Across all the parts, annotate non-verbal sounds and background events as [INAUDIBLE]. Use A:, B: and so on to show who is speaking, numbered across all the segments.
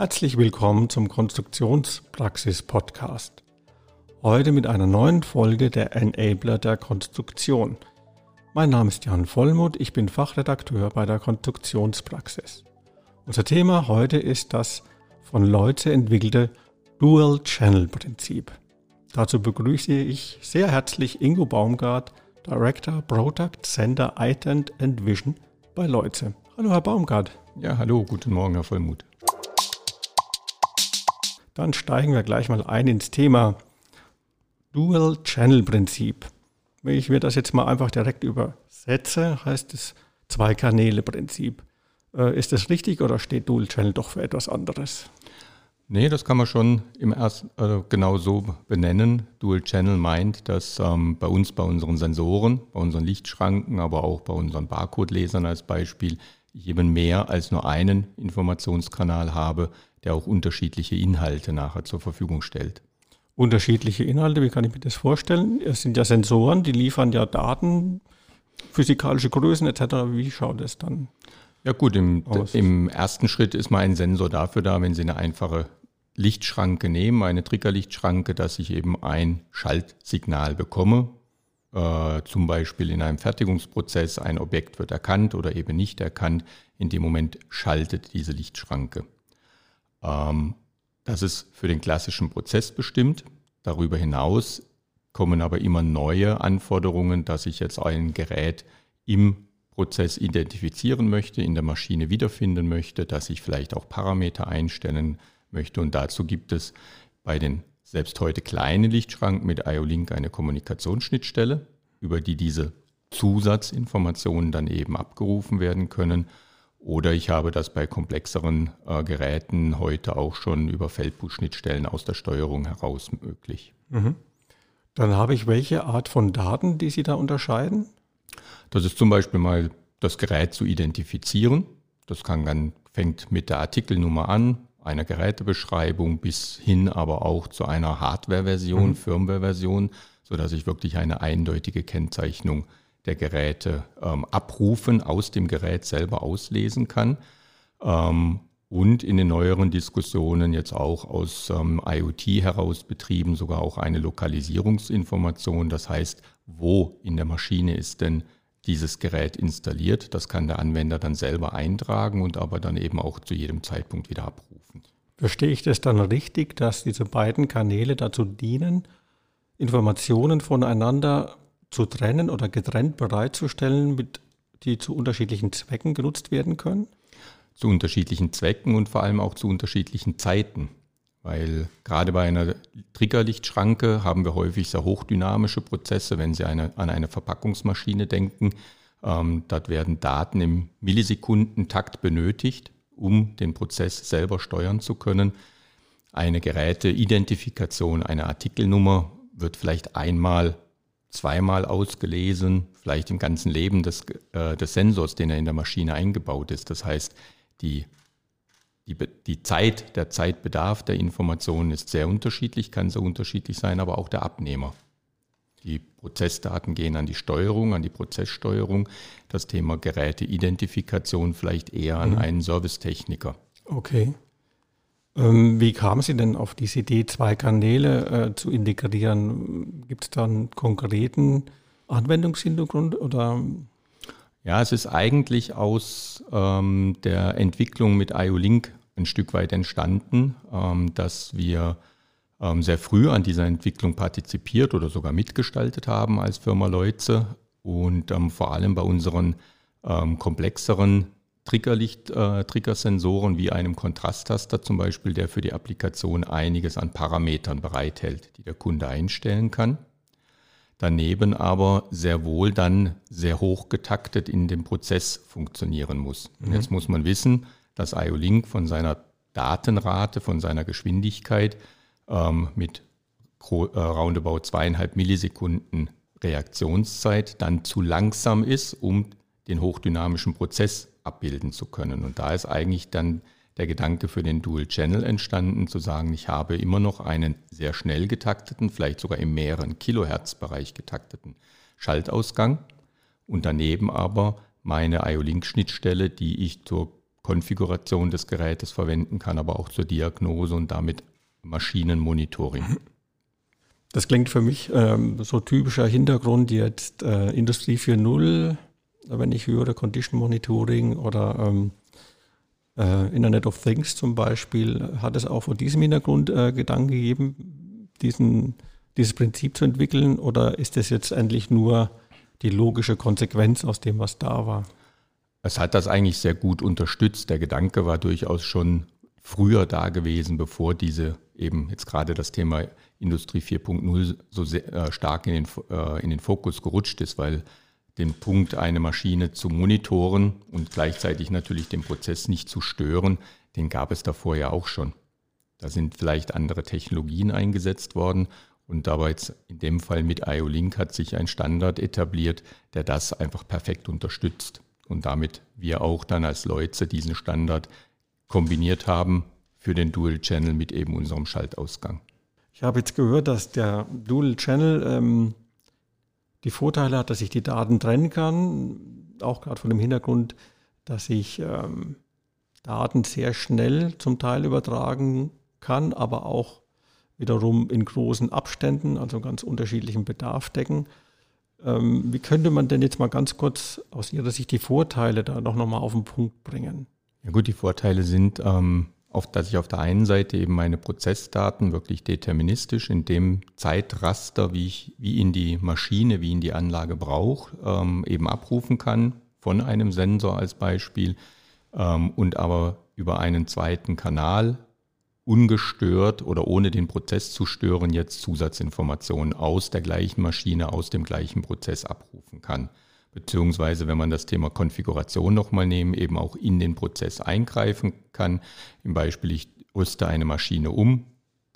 A: Herzlich willkommen zum Konstruktionspraxis-Podcast. Heute mit einer neuen Folge der Enabler der Konstruktion. Mein Name ist Jan Vollmuth, ich bin Fachredakteur bei der Konstruktionspraxis. Unser Thema heute ist das von Leute entwickelte Dual-Channel-Prinzip. Dazu begrüße ich sehr herzlich Ingo Baumgart, Director Product Center ITENT and Vision bei Leute. Hallo Herr Baumgart.
B: Ja, hallo, guten Morgen, Herr Vollmuth.
A: Dann steigen wir gleich mal ein ins Thema Dual-Channel-Prinzip. Wenn ich mir das jetzt mal einfach direkt übersetze, heißt es Zwei-Kanäle-Prinzip. Äh, ist das richtig oder steht Dual-Channel doch für etwas anderes?
B: Nee, das kann man schon im ersten, äh, genau so benennen. Dual Channel meint, dass ähm, bei uns, bei unseren Sensoren, bei unseren Lichtschranken, aber auch bei unseren Barcode-Lesern als Beispiel, eben mehr als nur einen Informationskanal habe, der auch unterschiedliche Inhalte nachher zur Verfügung stellt.
A: Unterschiedliche Inhalte, wie kann ich mir das vorstellen? Es sind ja Sensoren, die liefern ja Daten, physikalische Größen etc. Wie schaut es dann?
B: Ja gut, im, im, ersten Schritt ist mal ein Sensor dafür da, wenn Sie eine einfache Lichtschranke nehmen, eine Triggerlichtschranke, dass ich eben ein Schaltsignal bekomme. Äh, zum Beispiel in einem Fertigungsprozess, ein Objekt wird erkannt oder eben nicht erkannt. In dem Moment schaltet diese Lichtschranke. Ähm, das ist für den klassischen Prozess bestimmt. Darüber hinaus kommen aber immer neue Anforderungen, dass ich jetzt ein Gerät im Prozess identifizieren möchte, in der Maschine wiederfinden möchte, dass ich vielleicht auch Parameter einstellen möchte. Und dazu gibt es bei den selbst heute kleinen Lichtschranken mit IO-Link eine Kommunikationsschnittstelle, über die diese Zusatzinformationen dann eben abgerufen werden können. Oder ich habe das bei komplexeren äh, Geräten heute auch schon über Feldbus-Schnittstellen aus der Steuerung heraus möglich. Mhm.
A: Dann habe ich welche Art von Daten, die Sie da unterscheiden?
B: Das ist zum Beispiel mal das Gerät zu identifizieren. Das kann dann, fängt mit der Artikelnummer an, einer Gerätebeschreibung bis hin aber auch zu einer Hardware-Version, mhm. Firmware-Version, sodass ich wirklich eine eindeutige Kennzeichnung der Geräte ähm, abrufen, aus dem Gerät selber auslesen kann. Ähm, und in den neueren Diskussionen jetzt auch aus ähm, IoT heraus betrieben, sogar auch eine Lokalisierungsinformation. Das heißt, wo in der Maschine ist denn dieses Gerät installiert? Das kann der Anwender dann selber eintragen und aber dann eben auch zu jedem Zeitpunkt wieder abrufen.
A: Verstehe ich das dann richtig, dass diese beiden Kanäle dazu dienen, Informationen voneinander zu trennen oder getrennt bereitzustellen, mit, die zu unterschiedlichen Zwecken genutzt werden können?
B: Zu unterschiedlichen Zwecken und vor allem auch zu unterschiedlichen Zeiten. Weil gerade bei einer Triggerlichtschranke haben wir häufig sehr hochdynamische Prozesse, wenn Sie eine, an eine Verpackungsmaschine denken. Ähm, dort werden Daten im Millisekundentakt benötigt, um den Prozess selber steuern zu können. Eine Geräteidentifikation, eine Artikelnummer wird vielleicht einmal zweimal ausgelesen, vielleicht im ganzen Leben des, äh, des Sensors, den er in der Maschine eingebaut ist. Das heißt, die, die, die Zeit, der Zeitbedarf der Informationen ist sehr unterschiedlich, kann sehr unterschiedlich sein, aber auch der Abnehmer. Die Prozessdaten gehen an die Steuerung, an die Prozesssteuerung. Das Thema Geräteidentifikation vielleicht eher an mhm. einen Servicetechniker.
A: Okay. Ähm, wie kamen Sie denn auf diese Idee, zwei Kanäle äh, zu integrieren? Gibt es da einen konkreten Anwendungshintergrund oder?
B: Ja, es ist eigentlich aus ähm, der Entwicklung mit IO-Link ein Stück weit entstanden, ähm, dass wir ähm, sehr früh an dieser Entwicklung partizipiert oder sogar mitgestaltet haben als Firma Leuze und ähm, vor allem bei unseren komplexeren Triggerlicht, äh, Triggersensoren wie einem Kontrasttaster zum Beispiel, der für die Applikation einiges an Parametern bereithält, die der Kunde einstellen kann. Daneben aber sehr wohl dann sehr hoch getaktet in dem Prozess funktionieren muss. Mhm. Jetzt muss man wissen, dass IO-Link von seiner Datenrate, von seiner Geschwindigkeit ähm, mit äh, roundabout zweieinhalb Millisekunden Reaktionszeit dann zu langsam ist, um den hochdynamischen Prozess abbilden zu können. Und da ist eigentlich dann der Gedanke für den Dual Channel entstanden, zu sagen, ich habe immer noch einen sehr schnell getakteten, vielleicht sogar im mehreren Kilohertz-Bereich getakteten Schaltausgang und daneben aber meine IO-Link-Schnittstelle, die ich zur Konfiguration des Gerätes verwenden kann, aber auch zur Diagnose und damit Maschinenmonitoring.
A: Das klingt für mich ähm, so typischer Hintergrund jetzt äh, Industrie 4.0, wenn ich höre Condition Monitoring oder ähm, äh, Internet of Things zum Beispiel, hat es auch vor diesem Hintergrund äh, Gedanken gegeben, diesen, dieses Prinzip zu entwickeln oder ist das jetzt endlich nur die logische Konsequenz aus dem, was da war?
B: Es hat das eigentlich sehr gut unterstützt. Der Gedanke war durchaus schon früher da gewesen, bevor diese eben jetzt gerade das Thema Industrie 4.0 so sehr, äh, stark in den, äh, in den Fokus gerutscht ist, weil den Punkt, eine Maschine zu monitoren und gleichzeitig natürlich den Prozess nicht zu stören, den gab es davor ja auch schon. Da sind vielleicht andere Technologien eingesetzt worden und dabei jetzt in dem Fall mit IO-Link hat sich ein Standard etabliert, der das einfach perfekt unterstützt und damit wir auch dann als Leute diesen Standard kombiniert haben für den Dual Channel mit eben unserem Schaltausgang.
A: Ich habe jetzt gehört, dass der Dual Channel ähm, die Vorteile hat, dass ich die Daten trennen kann, auch gerade von dem Hintergrund, dass ich ähm, Daten sehr schnell zum Teil übertragen kann, aber auch wiederum in großen Abständen, also ganz unterschiedlichen Bedarf decken. Ähm, wie könnte man denn jetzt mal ganz kurz aus Ihrer Sicht die Vorteile da noch, noch mal auf den Punkt bringen?
B: Ja gut, die Vorteile sind, ähm, auf, dass ich auf der einen Seite eben meine Prozessdaten wirklich deterministisch in dem Zeitraster, wie ich wie ihn die Maschine, wie ihn die Anlage braucht, ähm, eben abrufen kann von einem Sensor als Beispiel ähm, und aber über einen zweiten Kanal ungestört oder ohne den Prozess zu stören jetzt Zusatzinformationen aus der gleichen Maschine, aus dem gleichen Prozess abrufen kann. Beziehungsweise wenn man das Thema Konfiguration nochmal nehmen, eben auch in den Prozess eingreifen kann. Im Beispiel, ich rüste eine Maschine um,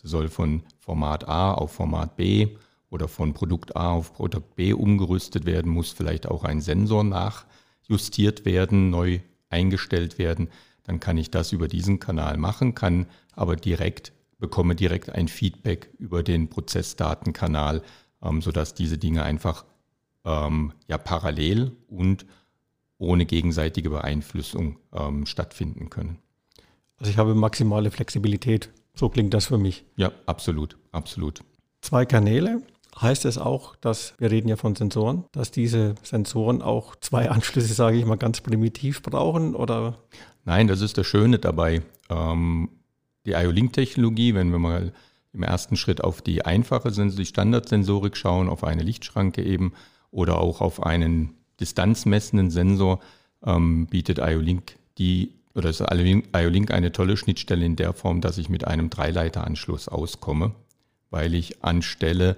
B: sie soll von Format A auf Format B oder von Produkt A auf Produkt B umgerüstet werden, muss vielleicht auch ein Sensor nachjustiert werden, neu eingestellt werden, dann kann ich das über diesen Kanal machen, kann aber direkt, bekomme direkt ein Feedback über den Prozessdatenkanal, ähm, sodass diese Dinge einfach ähm, ja parallel und ohne gegenseitige Beeinflussung ähm, stattfinden können.
A: Also ich habe maximale Flexibilität. So klingt das für mich.
B: Ja, absolut, absolut.
A: Zwei Kanäle. Heißt es auch, dass wir reden ja von Sensoren, dass diese Sensoren auch zwei [LAUGHS] Anschlüsse, sage ich mal, ganz primitiv brauchen? Oder?
B: Nein, das ist das Schöne dabei. Ähm, die IO-Link-Technologie, wenn wir mal im ersten Schritt auf die einfache Standardsensorik schauen, auf eine Lichtschranke eben, oder auch auf einen distanzmessenden Sensor ähm, bietet IO-Link die oder ist IO-Link eine tolle Schnittstelle in der Form, dass ich mit einem Dreileiteranschluss auskomme, weil ich anstelle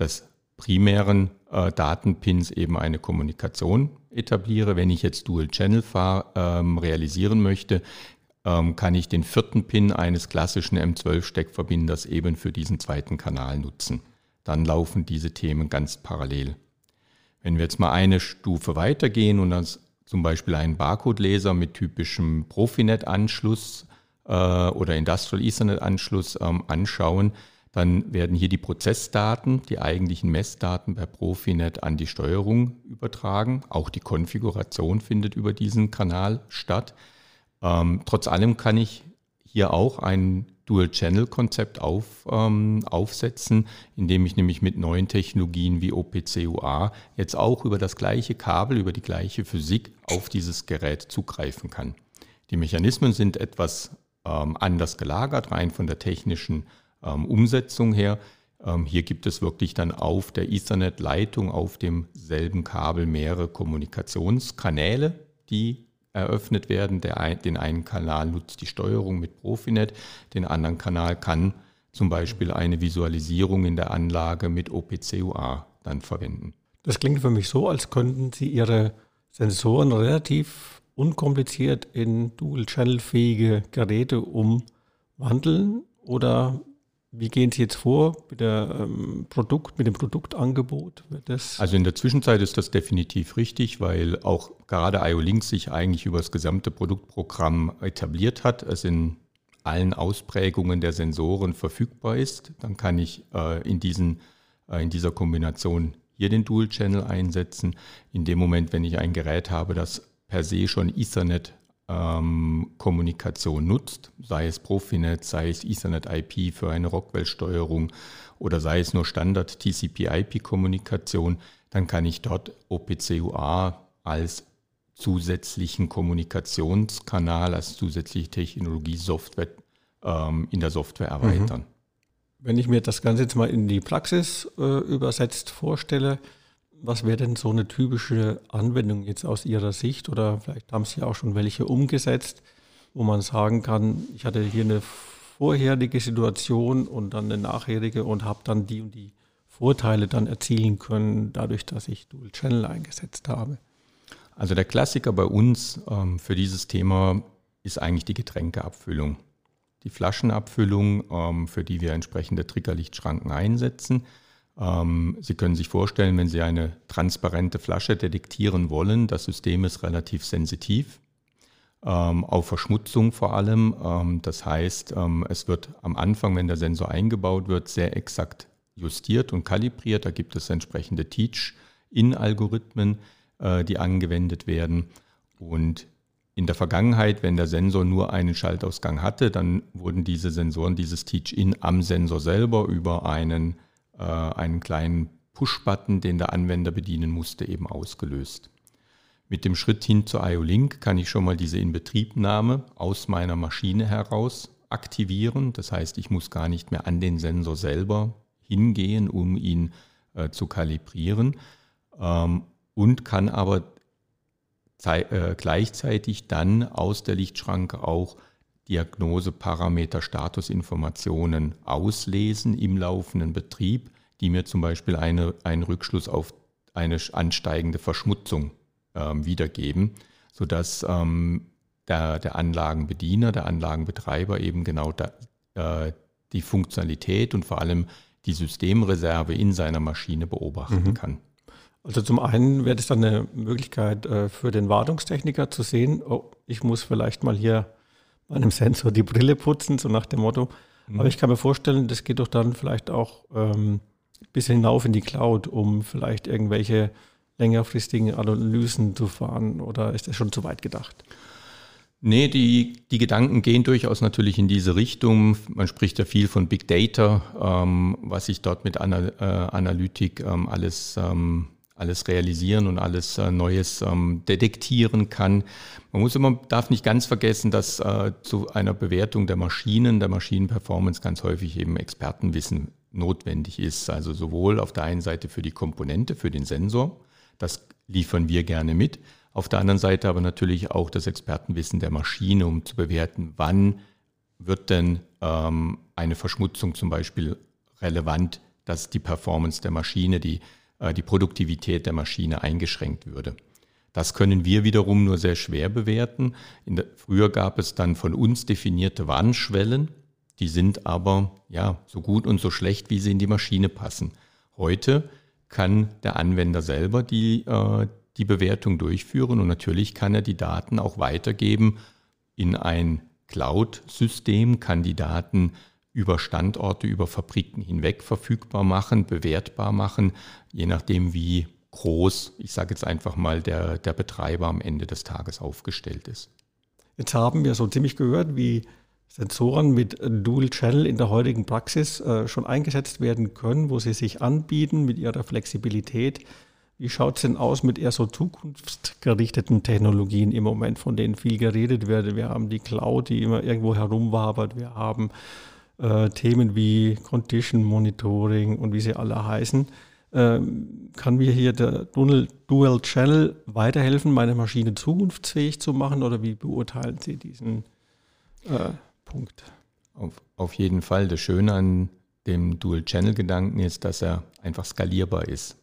B: des primären äh, Datenpins eben eine Kommunikation etabliere. Wenn ich jetzt Dual Channel fahr, ähm, realisieren möchte, ähm, kann ich den vierten Pin eines klassischen M12-Steckverbinders eben für diesen zweiten Kanal nutzen. Dann laufen diese Themen ganz parallel. Wenn wir jetzt mal eine Stufe weitergehen und uns zum Beispiel einen Barcode-Leser mit typischem Profinet-Anschluss äh, oder Industrial Ethernet-Anschluss ähm, anschauen, dann werden hier die Prozessdaten, die eigentlichen Messdaten per Profinet an die Steuerung übertragen. Auch die Konfiguration findet über diesen Kanal statt. Ähm, trotz allem kann ich hier auch ein Dual-Channel-Konzept auf, ähm, aufsetzen, indem ich nämlich mit neuen Technologien wie OPC-UA jetzt auch über das gleiche Kabel, über die gleiche Physik auf dieses Gerät zugreifen kann. Die Mechanismen sind etwas ähm, anders gelagert, rein von der technischen ähm, Umsetzung her. Ähm, hier gibt es wirklich dann auf der Ethernet-Leitung, auf demselben Kabel mehrere Kommunikationskanäle, die eröffnet werden. Ein, den einen Kanal nutzt die Steuerung mit Profinet, den anderen Kanal kann zum Beispiel eine Visualisierung in der Anlage mit OPCUA dann verwenden.
A: Das klingt für mich so, als könnten Sie Ihre Sensoren relativ unkompliziert in Dual-Channel-fähige Geräte umwandeln oder wie gehen Sie jetzt vor mit, der, ähm, Produkt, mit dem Produktangebot?
B: also in der Zwischenzeit ist das definitiv richtig, weil auch gerade IO-Link sich eigentlich über das gesamte Produktprogramm etabliert hat. Es in allen Ausprägungen der Sensoren verfügbar ist. Dann kann ich äh, in, diesen, äh, in dieser Kombination hier den Dual-Channel einsetzen. In dem Moment, wenn ich ein Gerät habe, das per se schon Ethernet ähm, Kommunikation nutzt, sei es Profinet, sei es Ethernet IP für eine Rockwell-Steuerung oder sei es nur Standard TCP-IP-Kommunikation, dann kann ich dort OPC-UA als zusätzlichen Kommunikationskanal, als zusätzliche Technologie Software ähm, in der Software erweitern. Mhm.
A: Wenn ich mir das Ganze jetzt mal in die Praxis äh, übersetzt vorstelle, was wäre denn so eine typische Anwendung jetzt aus Ihrer Sicht oder vielleicht haben Sie auch schon welche umgesetzt, wo man sagen kann, ich hatte hier eine vorherige Situation und dann eine nachherige und habe dann die und die Vorteile dann erzielen können, dadurch, dass ich Dual Channel eingesetzt habe?
B: Also der Klassiker bei uns ähm, für dieses Thema ist eigentlich die Getränkeabfüllung. Die Flaschenabfüllung, ähm, für die wir entsprechende Triggerlichtschranken einsetzen. Ähm, Sie können sich vorstellen, wenn Sie eine transparente Flasche detektieren wollen, das System ist relativ sensitiv ähm, auf Verschmutzung vor allem. Ähm, das heißt, es wird am Anfang, wenn der Sensor eingebaut wird, sehr exakt justiert und kalibriert. Da gibt es entsprechende Teach-In-Algorithmen äh, die angewendet werden. Und in der Vergangenheit, wenn der Sensor nur einen Schaltausgang hatte, dann wurden diese Sensoren, dieses Teach-In am Sensor selber über einen, äh, einen kleinen Push-Button, den der Anwender bedienen musste, eben ausgelöst. Mit dem Schritt hin zur IO-Link kann ich schon mal diese Inbetriebnahme aus meiner Maschine heraus aktivieren. Das heißt, ich muss gar nicht mehr an den Sensor selber hingehen, um ihn äh, zu kalibrieren. Ähm, und kann aber äh, gleichzeitig dann aus der Lichtschranke auch Diagnoseparameter, Statusinformationen auslesen im laufenden Betrieb, die mir zum Beispiel eine, einen Rückschluss auf eine ansteigende Verschmutzung ähm, wiedergeben, sodass ähm, der, der Anlagenbediener, der Anlagenbetreiber eben genau da, äh, die Funktionalität und vor allem die Systemreserve in seiner Maschine beobachten mhm. kann.
A: Also zum einen wäre das dann eine Möglichkeit äh, für den Wartungstechniker zu sehen, oh, ich muss vielleicht mal hier meinem Sensor die Brille putzen, so nach dem Motto. Mhm. Aber ich kann mir vorstellen, das geht doch dann vielleicht auch ähm, bis hinauf in die Cloud, um vielleicht irgendwelche längerfristigen Analysen zu fahren. Oder ist das schon zu weit gedacht?
B: Nee, die, die Gedanken gehen durchaus natürlich in diese Richtung. Man spricht ja viel von Big Data, ähm, was sich dort mit Anal äh, Analytik ähm, alles ähm, alles realisieren und alles äh, Neues ähm, detektieren kann. Man muss immer, darf nicht ganz vergessen, dass äh, zu einer Bewertung der Maschinen, der Maschinenperformance ganz häufig eben Expertenwissen notwendig ist. Also sowohl auf der einen Seite für die Komponente, für den Sensor, das liefern wir gerne mit. Auf der anderen Seite aber natürlich auch das Expertenwissen der Maschine, um zu bewerten, wann wird denn ähm, eine Verschmutzung zum Beispiel relevant, dass die Performance der Maschine, die die Produktivität der Maschine eingeschränkt würde. Das können wir wiederum nur sehr schwer bewerten. Der, früher gab es dann von uns definierte Warnschwellen, die sind aber ja so gut und so schlecht, wie sie in die Maschine passen. Heute kann der Anwender selber die, äh, die Bewertung durchführen und natürlich kann er die Daten auch weitergeben in ein Cloud-System, kann die Daten über Standorte, über Fabriken hinweg verfügbar machen, bewertbar machen, je nachdem, wie groß, ich sage jetzt einfach mal, der, der Betreiber am Ende des Tages aufgestellt ist.
A: Jetzt haben wir so ziemlich gehört, wie Sensoren mit Dual Channel in der heutigen Praxis äh, schon eingesetzt werden können, wo sie sich anbieten mit ihrer Flexibilität. Wie schaut es denn aus mit eher so zukunftsgerichteten Technologien im Moment, von denen viel geredet wird? Wir haben die Cloud, die immer irgendwo herumwabert. Wir haben äh, Themen wie Condition Monitoring und wie sie alle heißen. Ähm, kann mir hier der Dual, Channel weiterhelfen, meine Maschine zukunftsfähig zu machen oder wie beurteilen Sie diesen äh, Punkt?
B: Auf, auf jeden Fall. Das Schöne an dem Dual Channel Gedanken ist, dass er einfach skalierbar ist.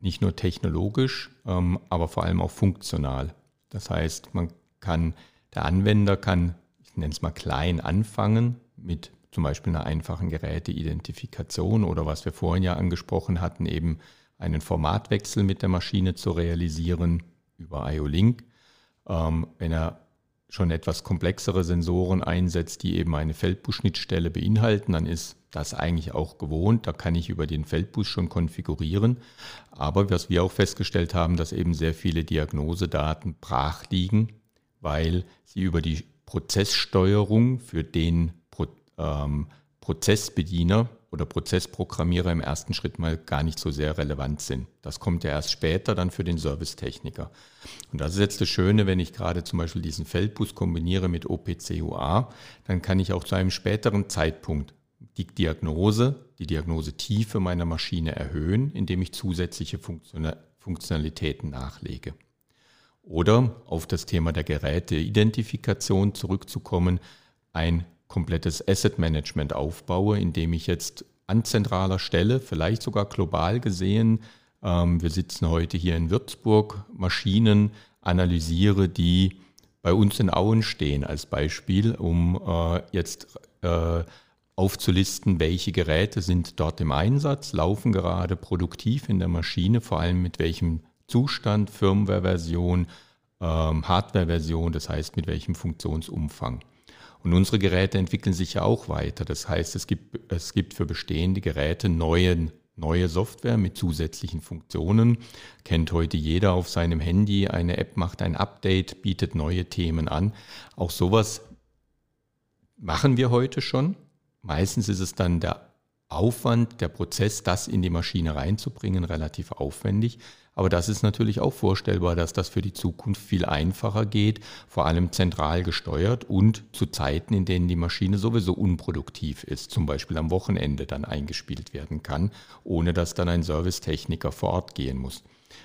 B: Nicht nur technologisch, ähm, aber vor allem auch funktional. Das heißt, man kann, der Anwender kann, ich nenne es mal klein anfangen mit zum Beispiel einer einfachen Geräteidentifikation oder was wir vorhin ja angesprochen hatten, eben einen Formatwechsel mit der Maschine zu realisieren über IO-Link. Ähm, wenn er schon etwas komplexere Sensoren einsetzt, die eben eine Feldbus-Schnittstelle beinhalten, dann ist das eigentlich auch gewohnt. Da kann ich über den Feldbus schon konfigurieren. Aber was wir auch festgestellt haben, dass eben sehr viele Diagnosedaten brach liegen, weil sie über die Prozesssteuerung für den ähm, Prozessbediener oder Prozessprogrammierer im ersten Schritt mal gar nicht so sehr relevant sind. Das kommt ja erst später dann für den Servicetechniker. Und das ist jetzt das Schöne, wenn ich gerade zum Beispiel diesen Feldbus kombiniere mit OPCUA, dann kann ich auch zu einem späteren Zeitpunkt die Diagnose, die Diagnosetiefe meiner Maschine erhöhen, indem ich zusätzliche Funktionalitäten nachlege. Oder auf das Thema der Geräteidentifikation zurückzukommen, ein komplettes Asset Management aufbaue, indem ich jetzt an zentraler Stelle, vielleicht sogar global gesehen, ähm, wir sitzen heute hier in Würzburg, Maschinen analysiere, die bei uns in Auen stehen als Beispiel, um äh, jetzt äh, aufzulisten, welche Geräte sind dort im Einsatz, laufen gerade produktiv in der Maschine, vor allem mit welchem Zustand, Firmware-Version, ähm, Hardware-Version, das heißt mit welchem Funktionsumfang. Und unsere Geräte entwickeln sich ja auch weiter. Das heißt, es gibt, es gibt für bestehende Geräte neue, neue Software mit zusätzlichen Funktionen. Kennt heute jeder auf seinem Handy. Eine App macht ein Update, bietet neue Themen an. Auch sowas machen wir heute schon. Meistens ist es dann der Aufwand, der Prozess, das in die Maschine reinzubringen, relativ aufwendig. Aber das ist natürlich auch vorstellbar, dass das für die Zukunft viel einfacher geht, vor allem zentral gesteuert und zu Zeiten, in denen die Maschine sowieso unproduktiv ist, zum Beispiel am Wochenende dann eingespielt werden kann, ohne dass dann ein Servicetechniker vor Ort gehen muss.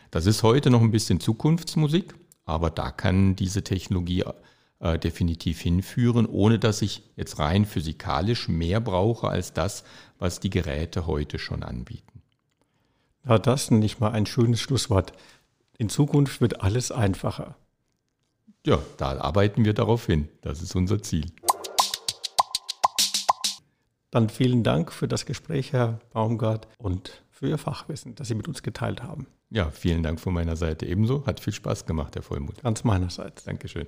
B: Das ist heute noch ein bisschen Zukunftsmusik, aber da kann diese Technologie äh, definitiv hinführen, ohne dass ich jetzt rein physikalisch mehr brauche als das, was die Geräte heute schon anbieten.
A: Ja, das nicht mal ein schönes Schlusswort. In Zukunft wird alles einfacher.
B: Ja, da arbeiten wir darauf hin. Das ist unser Ziel.
A: Dann vielen Dank für das Gespräch, Herr Baumgart, und für Ihr Fachwissen, das Sie mit uns geteilt haben.
B: Ja, vielen Dank von meiner Seite ebenso. Hat viel Spaß gemacht, Herr Vollmuth.
A: Ganz meinerseits.
B: Dankeschön.